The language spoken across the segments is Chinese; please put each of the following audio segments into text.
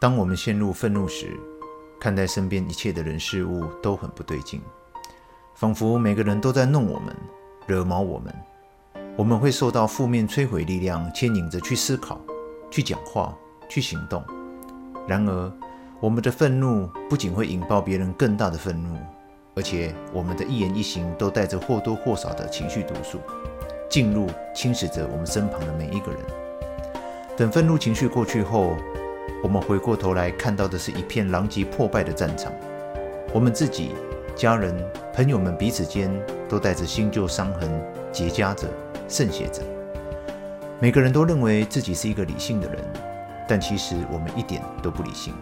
当我们陷入愤怒时，看待身边一切的人事物都很不对劲，仿佛每个人都在弄我们、惹毛我们。我们会受到负面摧毁力量牵引着去思考、去讲话、去行动。然而，我们的愤怒不仅会引爆别人更大的愤怒，而且我们的一言一行都带着或多或少的情绪毒素，进入侵蚀着我们身旁的每一个人。等愤怒情绪过去后，我们回过头来看到的是一片狼藉破败的战场。我们自己、家人、朋友们彼此间都带着新旧伤痕结痂着、渗血着。每个人都认为自己是一个理性的人，但其实我们一点都不理性。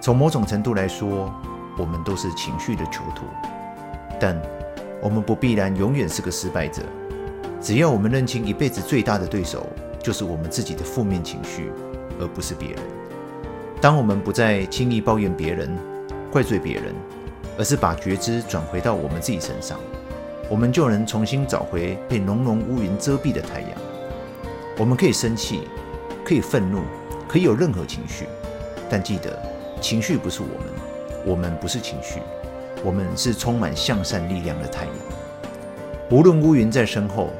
从某种程度来说，我们都是情绪的囚徒，但我们不必然永远是个失败者。只要我们认清一辈子最大的对手就是我们自己的负面情绪，而不是别人。当我们不再轻易抱怨别人、怪罪别人，而是把觉知转回到我们自己身上，我们就能重新找回被浓浓乌云遮蔽的太阳。我们可以生气，可以愤怒，可以有任何情绪，但记得。情绪不是我们，我们不是情绪，我们是充满向善力量的太阳。无论乌云在身后，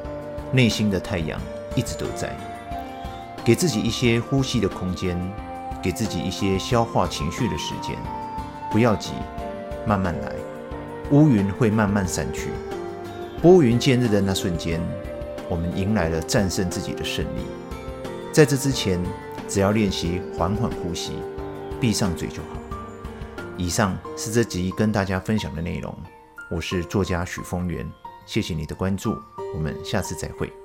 内心的太阳一直都在。给自己一些呼吸的空间，给自己一些消化情绪的时间，不要急，慢慢来。乌云会慢慢散去，拨云见日的那瞬间，我们迎来了战胜自己的胜利。在这之前，只要练习缓缓呼吸。闭上嘴就好。以上是这集跟大家分享的内容。我是作家许峰源，谢谢你的关注，我们下次再会。